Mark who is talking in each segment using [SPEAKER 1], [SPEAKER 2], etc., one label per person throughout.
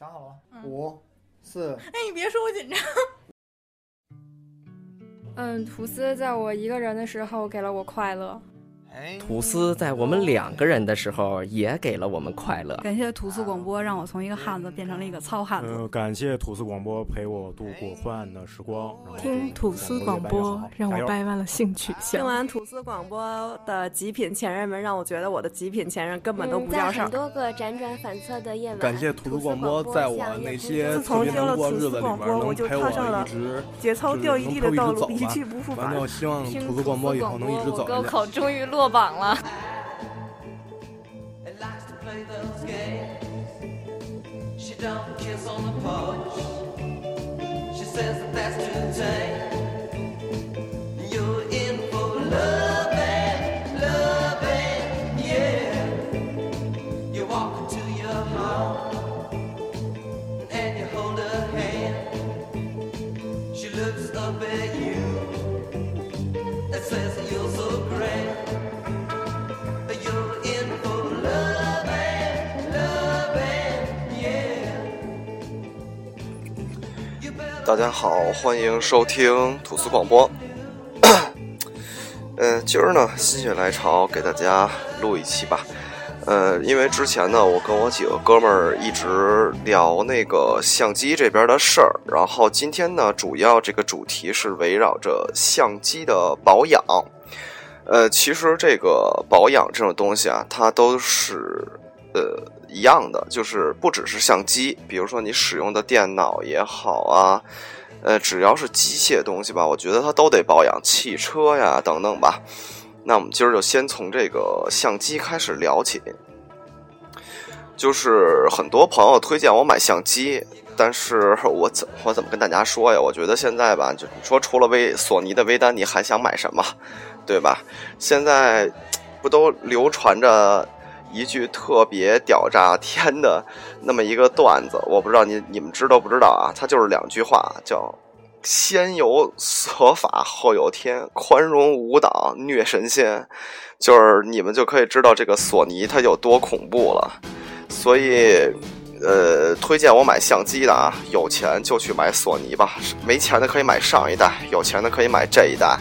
[SPEAKER 1] 想好了吗？五、四。
[SPEAKER 2] 哎，你别说我紧张。
[SPEAKER 3] 嗯，吐司在我一个人的时候给了我快乐。
[SPEAKER 4] 吐司在我们两个人的时候也给了我们快乐。
[SPEAKER 2] 感谢吐司广播，让我从一个汉子变成了一个糙汉子。
[SPEAKER 5] 呃，感谢吐司广播陪我度过昏暗的时光。
[SPEAKER 6] 听吐司广播让我掰弯了性取向。
[SPEAKER 7] 听完吐司广播的极品前任们，让我觉得我的极品前任根本都不叫事儿。
[SPEAKER 8] 很多个辗转反侧的夜晚，
[SPEAKER 9] 感谢吐司广播，在我那些
[SPEAKER 7] 自从听了吐司广播，我就踏上了节操掉一地的道路，一去不复返。
[SPEAKER 9] 希望吐司广播以后能一直走
[SPEAKER 3] 高考终于落落榜了。
[SPEAKER 10] 大家好，欢迎收听吐司广播。嗯，今儿呢心血来潮给大家录一期吧。呃，因为之前呢，我跟我几个哥们儿一直聊那个相机这边的事儿，然后今天呢，主要这个主题是围绕着相机的保养。呃，其实这个保养这种东西啊，它都是呃一样的，就是不只是相机，比如说你使用的电脑也好啊，呃，只要是机械东西吧，我觉得它都得保养，汽车呀等等吧。那我们今儿就先从这个相机开始聊起，就是很多朋友推荐我买相机，但是我怎我怎么跟大家说呀？我觉得现在吧，就你说除了微索尼的微单，你还想买什么，对吧？现在不都流传着一句特别屌炸天的那么一个段子，我不知道你你们知道不知道啊？它就是两句话，叫。先有所法，后有天，宽容无党，虐神仙，就是你们就可以知道这个索尼它有多恐怖了。所以，呃，推荐我买相机的啊，有钱就去买索尼吧，没钱的可以买上一代，有钱的可以买这一代。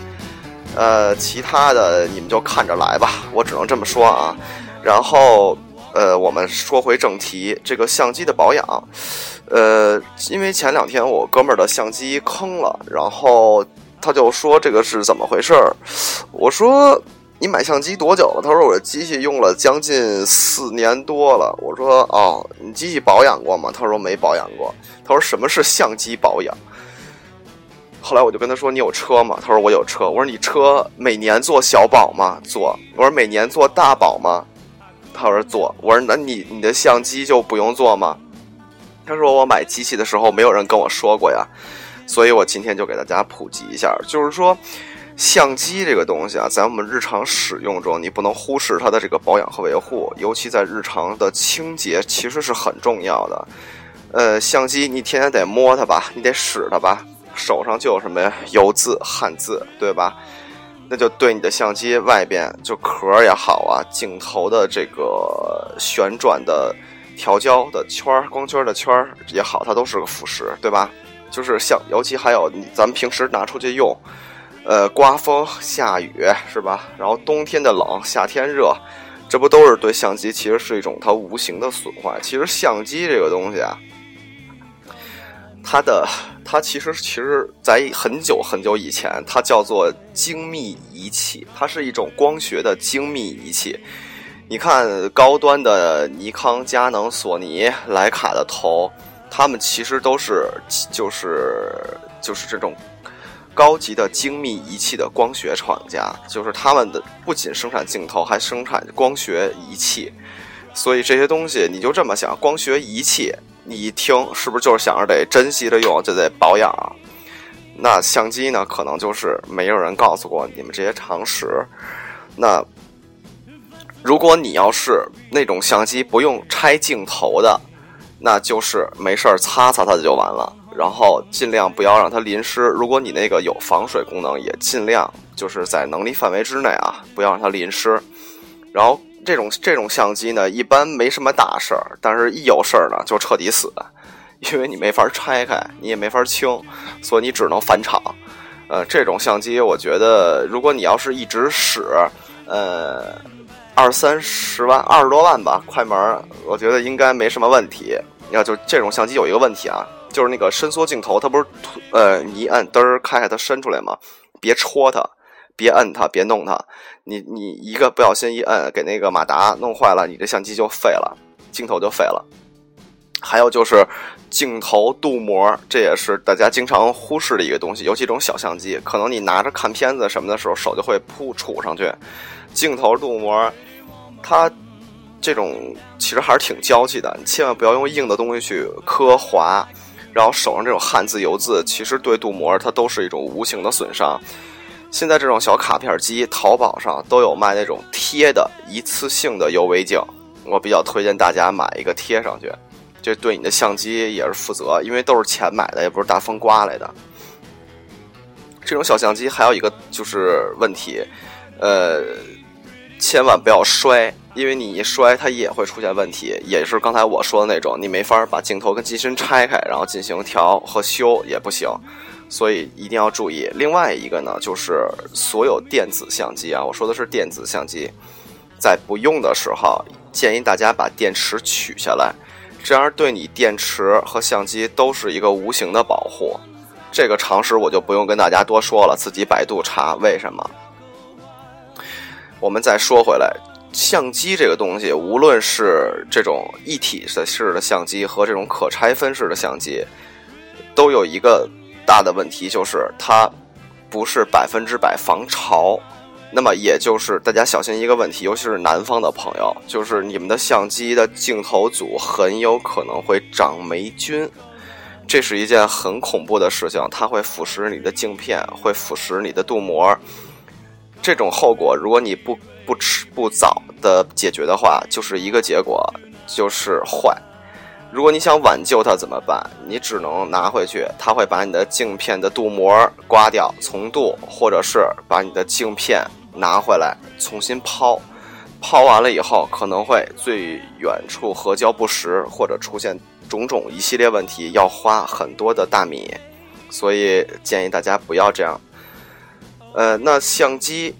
[SPEAKER 10] 呃，其他的你们就看着来吧，我只能这么说啊。然后，呃，我们说回正题，这个相机的保养。呃，因为前两天我哥们儿的相机坑了，然后他就说这个是怎么回事儿。我说你买相机多久了？他说我这机器用了将近四年多了。我说哦，你机器保养过吗？他说没保养过。他说什么是相机保养？后来我就跟他说你有车吗？他说我有车。我说你车每年做小保吗？做。我说每年做大保吗？他说做。我说那你你的相机就不用做吗？他说：“我买机器的时候，没有人跟我说过呀，所以我今天就给大家普及一下。就是说，相机这个东西啊，在我们日常使用中，你不能忽视它的这个保养和维护，尤其在日常的清洁，其实是很重要的。呃，相机你天天得摸它吧，你得使它吧，手上就有什么呀，油渍、汗渍，对吧？那就对你的相机外边就壳也好啊，镜头的这个旋转的。”调焦的圈儿、光圈的圈儿也好，它都是个腐蚀，对吧？就是像，尤其还有你，咱们平时拿出去用，呃，刮风、下雨是吧？然后冬天的冷，夏天热，这不都是对相机其实是一种它无形的损坏。其实相机这个东西啊，它的它其实其实在很久很久以前，它叫做精密仪器，它是一种光学的精密仪器。你看高端的尼康、佳能、索尼、徕卡的头，他们其实都是就是就是这种高级的精密仪器的光学厂家，就是他们的不仅生产镜头，还生产光学仪器。所以这些东西你就这么想，光学仪器，你一听是不是就是想着得珍惜着用，就得保养？那相机呢，可能就是没有人告诉过你们这些常识。那。如果你要是那种相机不用拆镜头的，那就是没事儿擦擦它就完了。然后尽量不要让它淋湿。如果你那个有防水功能，也尽量就是在能力范围之内啊，不要让它淋湿。然后这种这种相机呢，一般没什么大事儿，但是一有事儿呢，就彻底死。因为你没法拆开，你也没法清，所以你只能返厂。呃，这种相机我觉得，如果你要是一直使，呃，二三十万、二十多万吧，快门，我觉得应该没什么问题。要就这种相机有一个问题啊，就是那个伸缩镜头，它不是呃，你一摁嘚儿开开它伸出来吗？别戳它，别摁它，别弄它。你你一个不小心一摁，给那个马达弄坏了，你这相机就废了，镜头就废了。还有就是镜头镀膜，这也是大家经常忽视的一个东西。尤其这种小相机，可能你拿着看片子什么的时候，手就会扑杵上去。镜头镀膜，它这种其实还是挺娇气的，你千万不要用硬的东西去磕划，然后手上这种汗渍油渍，其实对镀膜它都是一种无形的损伤。现在这种小卡片机，淘宝上都有卖那种贴的一次性的 UV 镜，我比较推荐大家买一个贴上去。这对你的相机也是负责，因为都是钱买的，也不是大风刮来的。这种小相机还有一个就是问题，呃，千万不要摔，因为你一摔它也会出现问题，也是刚才我说的那种，你没法把镜头跟机身拆开，然后进行调和修也不行，所以一定要注意。另外一个呢，就是所有电子相机啊，我说的是电子相机，在不用的时候，建议大家把电池取下来。这样对你电池和相机都是一个无形的保护，这个常识我就不用跟大家多说了，自己百度查为什么。我们再说回来，相机这个东西，无论是这种一体式的相机和这种可拆分式的相机，都有一个大的问题，就是它不是百分之百防潮。那么也就是大家小心一个问题，尤其是南方的朋友，就是你们的相机的镜头组很有可能会长霉菌，这是一件很恐怖的事情，它会腐蚀你的镜片，会腐蚀你的镀膜。这种后果，如果你不不迟不早的解决的话，就是一个结果，就是坏。如果你想挽救它怎么办？你只能拿回去，它会把你的镜片的镀膜刮掉，重镀，或者是把你的镜片。拿回来重新抛，抛完了以后可能会最远处合胶不实，或者出现种种一系列问题，要花很多的大米，所以建议大家不要这样。呃，那相机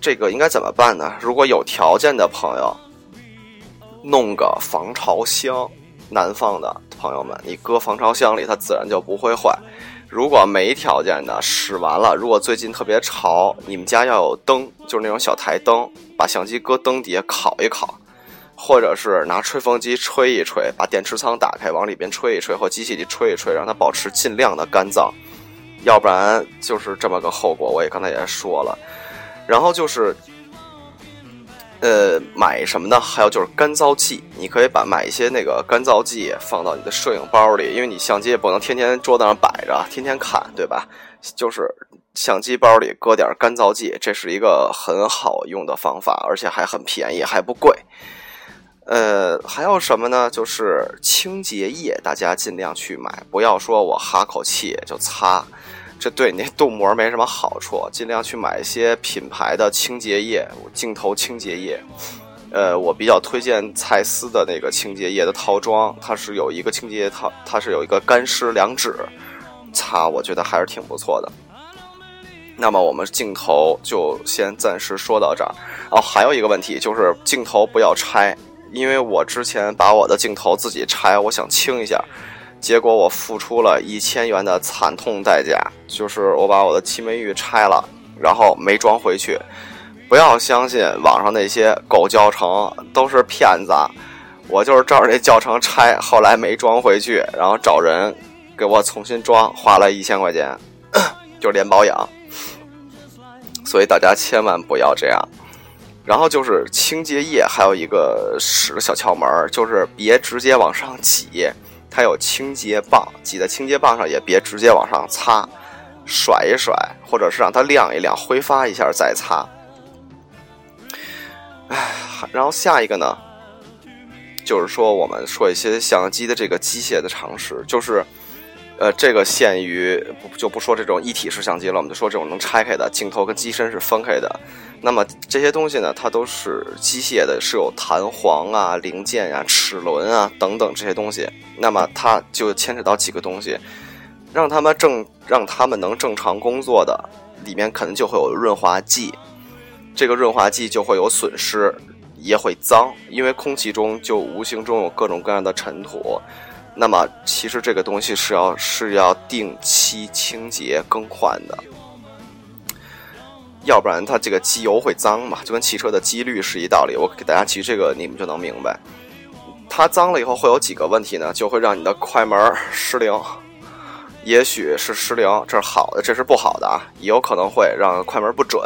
[SPEAKER 10] 这个应该怎么办呢？如果有条件的朋友，弄个防潮箱，南方的朋友们，你搁防潮箱里，它自然就不会坏。如果没条件的使完了，如果最近特别潮，你们家要有灯，就是那种小台灯，把相机搁灯底下烤一烤，或者是拿吹风机吹一吹，把电池仓打开往里边吹一吹，或机器里吹一吹，让它保持尽量的干燥，要不然就是这么个后果。我也刚才也说了，然后就是。呃，买什么呢？还有就是干燥剂，你可以把买一些那个干燥剂放到你的摄影包里，因为你相机也不能天天桌子上摆着，天天看，对吧？就是相机包里搁点干燥剂，这是一个很好用的方法，而且还很便宜，还不贵。呃，还有什么呢？就是清洁液，大家尽量去买，不要说我哈口气就擦。这对你那镀膜没什么好处，尽量去买一些品牌的清洁液，镜头清洁液。呃，我比较推荐蔡司的那个清洁液的套装，它是有一个清洁液套，它是有一个干湿两指擦，我觉得还是挺不错的。那么我们镜头就先暂时说到这儿。哦，还有一个问题就是镜头不要拆，因为我之前把我的镜头自己拆，我想清一下。结果我付出了一千元的惨痛代价，就是我把我的七枚玉拆了，然后没装回去。不要相信网上那些狗教程，都是骗子。我就是照着那教程拆，后来没装回去，然后找人给我重新装，花了一千块钱，就连保养。所以大家千万不要这样。然后就是清洁液，还有一个使的小窍门，就是别直接往上挤。它有清洁棒，挤在清洁棒上也别直接往上擦，甩一甩，或者是让它晾一晾，挥发一下再擦。唉，然后下一个呢，就是说我们说一些相机的这个机械的常识，就是呃，这个限于不就不说这种一体式相机了，我们就说这种能拆开的镜头跟机身是分开的。那么这些东西呢，它都是机械的，是有弹簧啊、零件啊、齿轮啊等等这些东西。那么它就牵扯到几个东西，让他们正让他们能正常工作的，里面可能就会有润滑剂，这个润滑剂就会有损失，也会脏，因为空气中就无形中有各种各样的尘土。那么其实这个东西是要是要定期清洁更换的。要不然它这个机油会脏嘛，就跟汽车的机滤是一道理。我给大家举这个，你们就能明白。它脏了以后会有几个问题呢？就会让你的快门失灵，也许是失灵，这是好的，这是不好的啊。也有可能会让快门不准，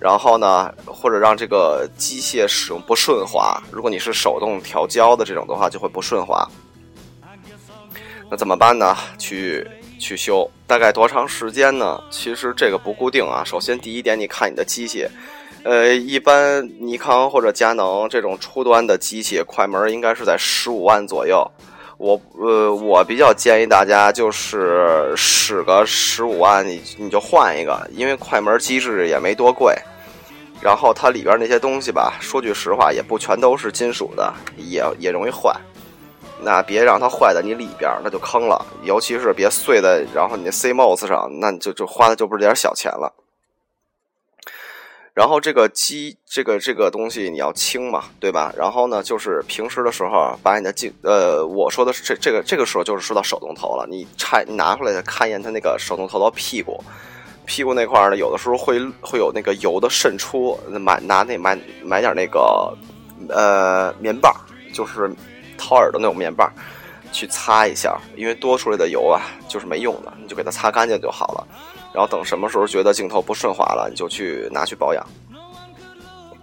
[SPEAKER 10] 然后呢，或者让这个机械使用不顺滑。如果你是手动调焦的这种的话，就会不顺滑。那怎么办呢？去。去修大概多长时间呢？其实这个不固定啊。首先第一点，你看你的机器，呃，一般尼康或者佳能这种初端的机器，快门应该是在十五万左右。我呃，我比较建议大家就是使个十五万，你你就换一个，因为快门机制也没多贵。然后它里边那些东西吧，说句实话，也不全都是金属的，也也容易坏。那别让它坏在你里边，那就坑了。尤其是别碎在然后你那 CMOS 上，那你就就花的就不是点小钱了。然后这个机这个这个东西你要清嘛，对吧？然后呢，就是平时的时候把你的镜呃，我说的是这这个这个时候就是说到手动头了。你拆你拿出来看一眼它那个手动头的屁股，屁股那块呢，有的时候会会有那个油的渗出，买拿那买买点那个呃棉棒，就是。掏耳朵那种棉棒，去擦一下，因为多出来的油啊，就是没用的，你就给它擦干净就好了。然后等什么时候觉得镜头不顺滑了，你就去拿去保养。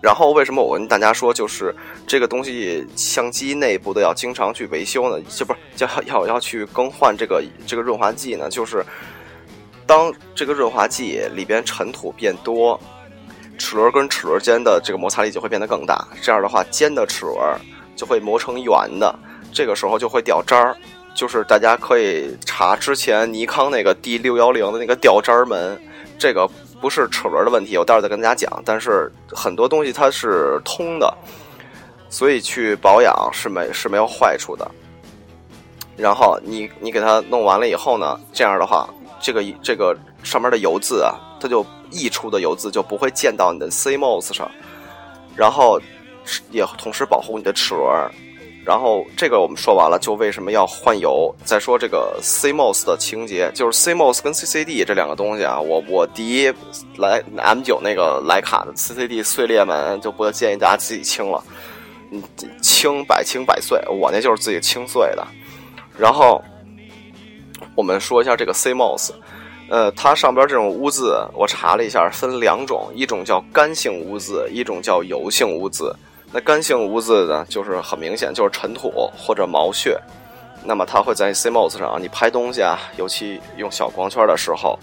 [SPEAKER 10] 然后为什么我跟大家说，就是这个东西相机内部的要经常去维修呢？就不是要要要去更换这个这个润滑剂呢？就是当这个润滑剂里边尘土变多，齿轮跟齿轮间的这个摩擦力就会变得更大。这样的话，尖的齿轮。就会磨成圆的，这个时候就会掉渣儿。就是大家可以查之前尼康那个 D 六幺零的那个掉渣儿门，这个不是齿轮的问题，我待会儿再跟大家讲。但是很多东西它是通的，所以去保养是没是没有坏处的。然后你你给它弄完了以后呢，这样的话，这个这个上面的油渍啊，它就溢出的油渍就不会溅到你的 CMOS 上，然后。也同时保护你的齿轮，然后这个我们说完了，就为什么要换油？再说这个 CMOS 的清洁，就是 CMOS 跟 CCD 这两个东西啊，我我第一来 M 九那个徕卡的 CCD 碎裂门就不建议大家自己清了，你，清百清百碎，我那就是自己清碎的。然后我们说一下这个 CMOS，呃，它上边这种污渍，我查了一下，分两种，一种叫干性污渍，一种叫油性污渍。那干性污渍呢，就是很明显，就是尘土或者毛屑。那么它会在 CMOS 上，你拍东西啊，尤其用小光圈的时候，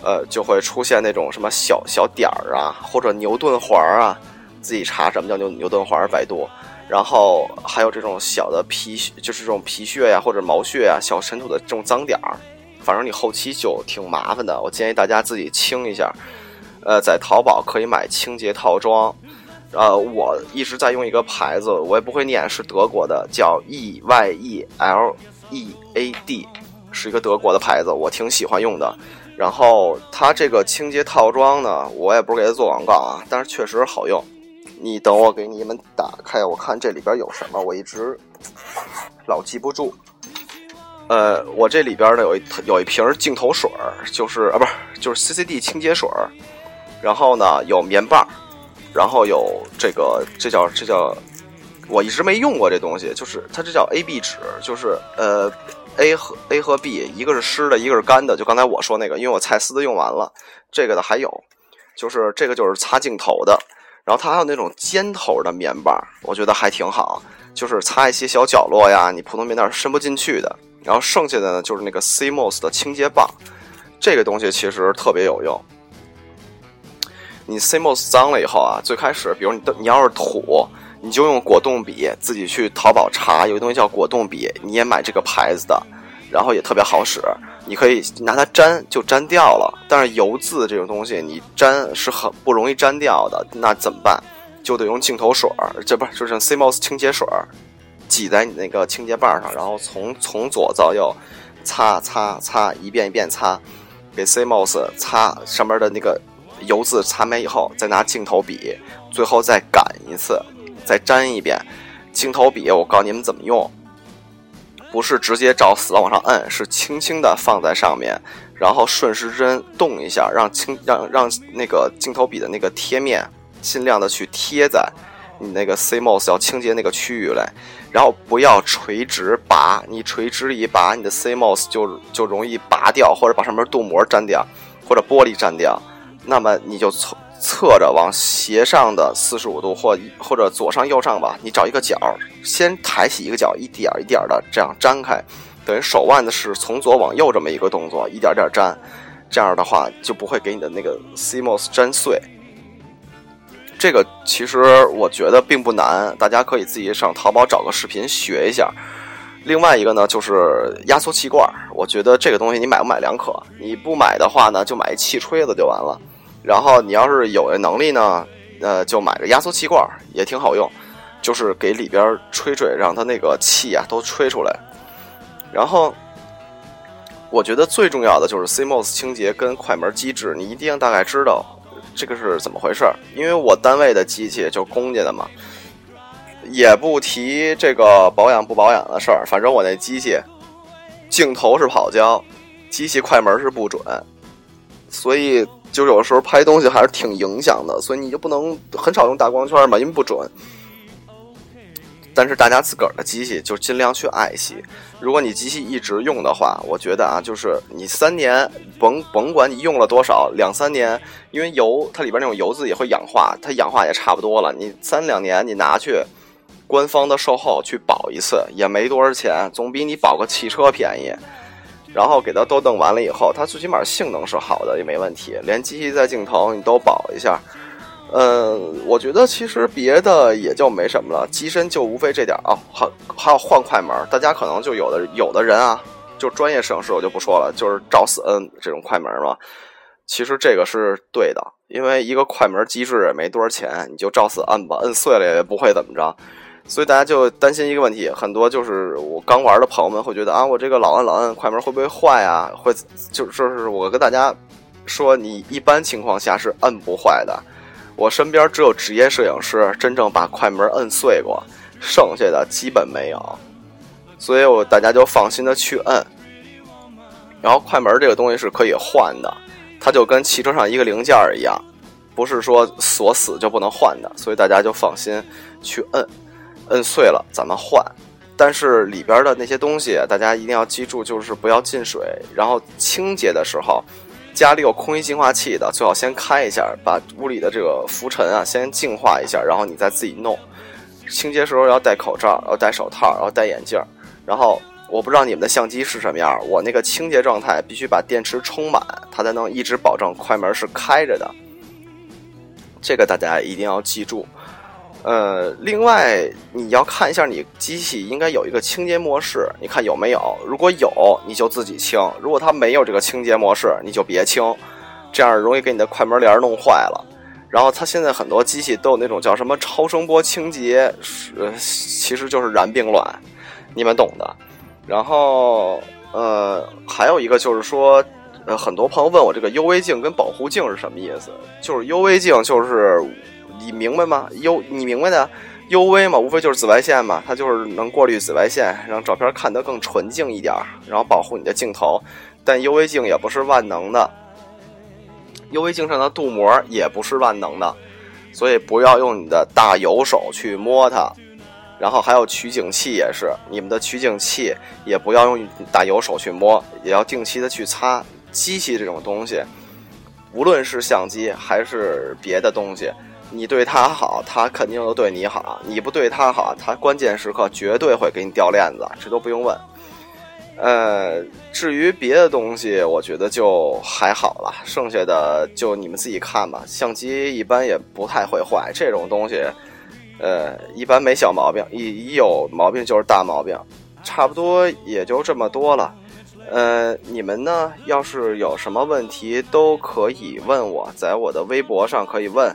[SPEAKER 10] 呃，就会出现那种什么小小点儿啊，或者牛顿环啊。自己查什么叫牛牛顿环，百度。然后还有这种小的皮，就是这种皮屑呀，或者毛屑呀，小尘土的这种脏点儿。反正你后期就挺麻烦的，我建议大家自己清一下。呃，在淘宝可以买清洁套装。呃，我一直在用一个牌子，我也不会念，是德国的，叫 E Y E L E A D，是一个德国的牌子，我挺喜欢用的。然后它这个清洁套装呢，我也不是给它做广告啊，但是确实好用。你等我给你们打开，我看这里边有什么，我一直老记不住。呃，我这里边呢有一有一瓶镜头水就是啊，不是，就是 CCD 清洁水然后呢有棉棒。然后有这个，这叫这叫，我一直没用过这东西，就是它这叫 A B 纸，就是呃 A 和 A 和 B，一个是湿的，一个是干的。就刚才我说那个，因为我蔡司的用完了，这个的还有，就是这个就是擦镜头的。然后它还有那种尖头的棉棒，我觉得还挺好，就是擦一些小角落呀，你普通棉垫伸不进去的。然后剩下的呢，就是那个 CMOS 的清洁棒，这个东西其实特别有用。你 CMOS 脏了以后啊，最开始，比如你的你要是土，你就用果冻笔自己去淘宝查，有个东西叫果冻笔，你也买这个牌子的，然后也特别好使。你可以拿它粘就粘掉了，但是油渍这种东西你粘是很不容易粘掉的，那怎么办？就得用镜头水儿，这不就是 CMOS 清洁水儿，挤在你那个清洁棒上，然后从从左到右擦擦擦，一遍一遍擦，给 CMOS 擦上面的那个油渍擦没以后，再拿镜头笔，最后再擀一次，再粘一遍。镜头笔我告诉你们怎么用。不是直接照死往上摁，是轻轻的放在上面，然后顺时针动一下，让轻让让那个镜头笔的那个贴面尽量的去贴在你那个 CMOS 要清洁那个区域来，然后不要垂直拔，你垂直一拔，你的 CMOS 就就容易拔掉，或者把上面镀膜粘掉，或者玻璃粘掉，那么你就从。侧着往斜上的四十五度，或或者左上右上吧，你找一个角，先抬起一个角，一点一点的这样粘开，等于手腕的是从左往右这么一个动作，一点点粘，这样的话就不会给你的那个 CMOS 粘碎。这个其实我觉得并不难，大家可以自己上淘宝找个视频学一下。另外一个呢，就是压缩气罐，我觉得这个东西你买不买两可，你不买的话呢，就买一气吹子就完了。然后你要是有这能力呢，呃，就买个压缩气罐也挺好用，就是给里边吹吹，让它那个气啊都吹出来。然后，我觉得最重要的就是 CMOS 清洁跟快门机制，你一定大概知道这个是怎么回事儿。因为我单位的机器就公家的嘛，也不提这个保养不保养的事儿，反正我那机器镜头是跑焦，机器快门是不准，所以。就有的时候拍东西还是挺影响的，所以你就不能很少用大光圈嘛，因为不准。但是大家自个儿的机器就尽量去爱惜。如果你机器一直用的话，我觉得啊，就是你三年甭甭管你用了多少，两三年，因为油它里边那种油渍也会氧化，它氧化也差不多了。你三两年你拿去官方的售后去保一次也没多少钱，总比你保个汽车便宜。然后给它都弄完了以后，它最起码性能是好的，也没问题。连机器在镜头你都保一下，嗯，我觉得其实别的也就没什么了。机身就无非这点啊，还还要换快门。大家可能就有的有的人啊，就专业摄影师我就不说了，就是照死摁这种快门嘛。其实这个是对的，因为一个快门机制也没多少钱，你就照死摁吧，摁碎了也不会怎么着。所以大家就担心一个问题，很多就是我刚玩的朋友们会觉得啊，我这个老摁老摁快门会不会坏啊？会，就是就是我跟大家说，你一般情况下是摁不坏的。我身边只有职业摄影师真正把快门摁碎过，剩下的基本没有。所以我大家就放心的去摁。然后快门这个东西是可以换的，它就跟汽车上一个零件一样，不是说锁死就不能换的。所以大家就放心去摁。摁碎了咱们换，但是里边的那些东西大家一定要记住，就是不要进水。然后清洁的时候，家里有空气净化器的，最好先开一下，把屋里的这个浮尘啊先净化一下，然后你再自己弄。清洁时候要戴口罩，要戴手套，要戴眼镜。然后我不知道你们的相机是什么样，我那个清洁状态必须把电池充满，它才能一直保证快门是开着的。这个大家一定要记住。呃，另外你要看一下你机器应该有一个清洁模式，你看有没有？如果有，你就自己清；如果它没有这个清洁模式，你就别清，这样容易给你的快门帘弄坏了。然后它现在很多机器都有那种叫什么超声波清洁，呃，其实就是燃并卵，你们懂的。然后呃，还有一个就是说，呃，很多朋友问我这个 UV 镜跟保护镜是什么意思？就是 UV 镜就是。你明白吗？U 你明白的，UV 嘛，无非就是紫外线嘛，它就是能过滤紫外线，让照片看得更纯净一点，然后保护你的镜头。但 UV 镜也不是万能的，UV 镜上的镀膜也不是万能的，所以不要用你的大油手去摸它。然后还有取景器也是，你们的取景器也不要用大油手去摸，也要定期的去擦。机器这种东西，无论是相机还是别的东西。你对他好，他肯定都对你好；你不对他好，他关键时刻绝对会给你掉链子，这都不用问。呃，至于别的东西，我觉得就还好了，剩下的就你们自己看吧。相机一般也不太会坏，这种东西，呃，一般没小毛病，一一有毛病就是大毛病。差不多也就这么多了。呃，你们呢，要是有什么问题都可以问我，在我的微博上可以问。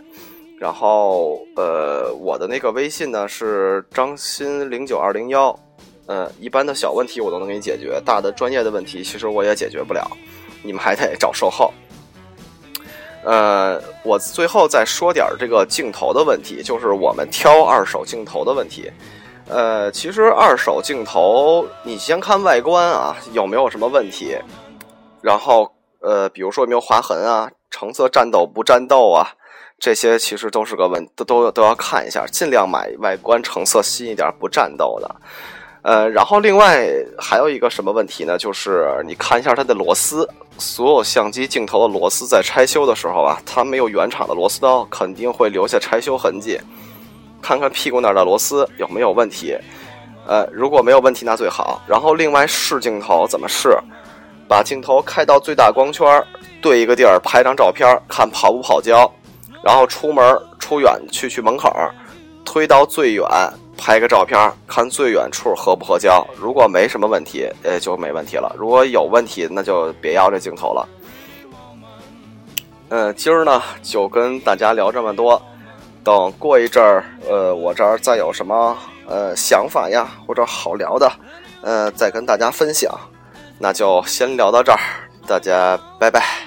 [SPEAKER 10] 然后，呃，我的那个微信呢是张鑫零九二零幺。呃，一般的小问题我都能给你解决，大的专业的问题其实我也解决不了，你们还得找售后。呃，我最后再说点这个镜头的问题，就是我们挑二手镜头的问题。呃，其实二手镜头，你先看外观啊，有没有什么问题？然后，呃，比如说有没有划痕啊，成色战斗不战斗啊，这些其实都是个问，都都都要看一下，尽量买外观成色新一点、不战斗的。呃，然后另外还有一个什么问题呢？就是你看一下它的螺丝，所有相机镜头的螺丝在拆修的时候啊，它没有原厂的螺丝刀，肯定会留下拆修痕迹。看看屁股那儿的螺丝有没有问题，呃，如果没有问题那最好。然后另外试镜头怎么试？把镜头开到最大光圈，对一个地儿拍张照片，看跑不跑焦。然后出门出远去去门口，推到最远。拍个照片，看最远处合不合焦。如果没什么问题，呃，就没问题了。如果有问题，那就别要这镜头了。嗯，今儿呢就跟大家聊这么多。等过一阵儿，呃，我这儿再有什么呃想法呀，或者好聊的，呃，再跟大家分享。那就先聊到这儿，大家拜拜。